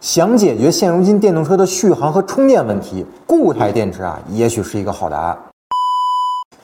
想解决现如今电动车的续航和充电问题，固态电池啊，也许是一个好答案。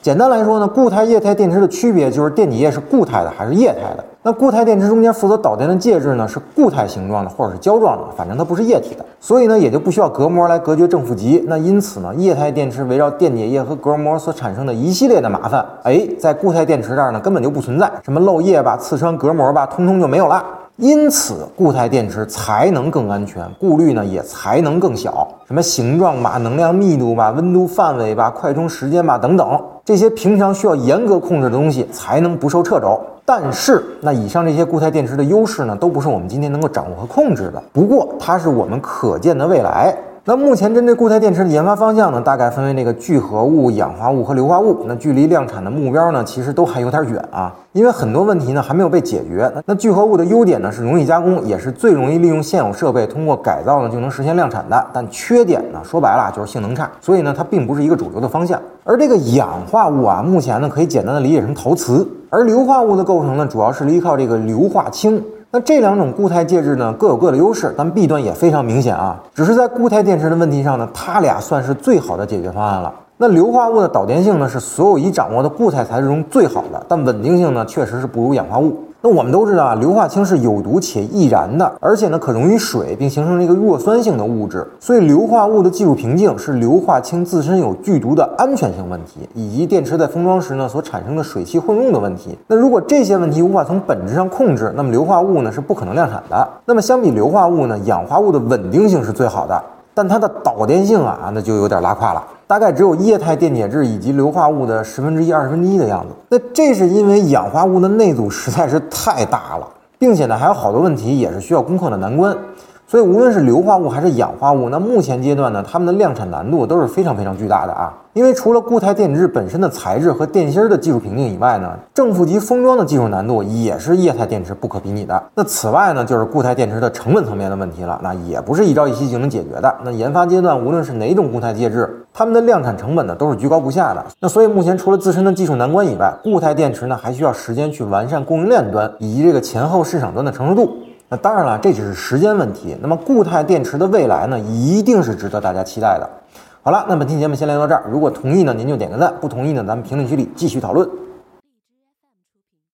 简单来说呢，固态液态电池的区别就是电解液是固态的还是液态的。那固态电池中间负责导电的介质呢是固态形状的或者是胶状的，反正它不是液体的，所以呢也就不需要隔膜来隔绝正负极。那因此呢，液态电池围绕电解液和隔膜所产生的一系列的麻烦，哎，在固态电池这儿呢根本就不存在，什么漏液吧、刺穿隔膜吧，通通就没有了。因此，固态电池才能更安全，顾虑呢也才能更小。什么形状吧、能量密度吧、温度范围吧、快充时间吧等等，这些平常需要严格控制的东西才能不受掣肘。但是，那以上这些固态电池的优势呢，都不是我们今天能够掌握和控制的。不过，它是我们可见的未来。那目前针对固态电池的研发方向呢，大概分为那个聚合物、氧化物和硫化物。那距离量产的目标呢，其实都还有点远啊，因为很多问题呢还没有被解决。那聚合物的优点呢是容易加工，也是最容易利用现有设备通过改造呢就能实现量产的。但缺点呢，说白了就是性能差，所以呢它并不是一个主流的方向。而这个氧化物啊，目前呢可以简单的理解成陶瓷，而硫化物的构成呢，主要是依靠这个硫化氢。那这两种固态介质呢，各有各的优势，但弊端也非常明显啊。只是在固态电池的问题上呢，它俩算是最好的解决方案了。那硫化物的导电性呢，是所有已掌握的固态材质中最好的，但稳定性呢，确实是不如氧化物。那我们都知道啊，硫化氢是有毒且易燃的，而且呢可溶于水，并形成了一个弱酸性的物质。所以硫化物的技术瓶颈是硫化氢自身有剧毒的安全性问题，以及电池在封装时呢所产生的水汽混用的问题。那如果这些问题无法从本质上控制，那么硫化物呢是不可能量产的。那么相比硫化物呢，氧化物的稳定性是最好的。但它的导电性啊，那就有点拉胯了，大概只有液态电解质以及硫化物的十分之一、二十分之一的样子。那这是因为氧化物的内阻实在是太大了，并且呢还有好多问题也是需要攻克的难关。所以无论是硫化物还是氧化物，那目前阶段呢，它们的量产难度都是非常非常巨大的啊。因为除了固态电池本身的材质和电芯的技术瓶颈以外呢，正负极封装的技术难度也是液态电池不可比拟的。那此外呢，就是固态电池的成本层面的问题了，那也不是一朝一夕就能解决的。那研发阶段无论是哪种固态介质，它们的量产成本呢都是居高不下的。那所以目前除了自身的技术难关以外，固态电池呢还需要时间去完善供应链端以及这个前后市场端的成熟度。那当然了，这只是时间问题。那么固态电池的未来呢，一定是值得大家期待的。好了，那本期节目先聊到这儿。如果同意呢，您就点个赞；不同意呢，咱们评论区里继续讨论。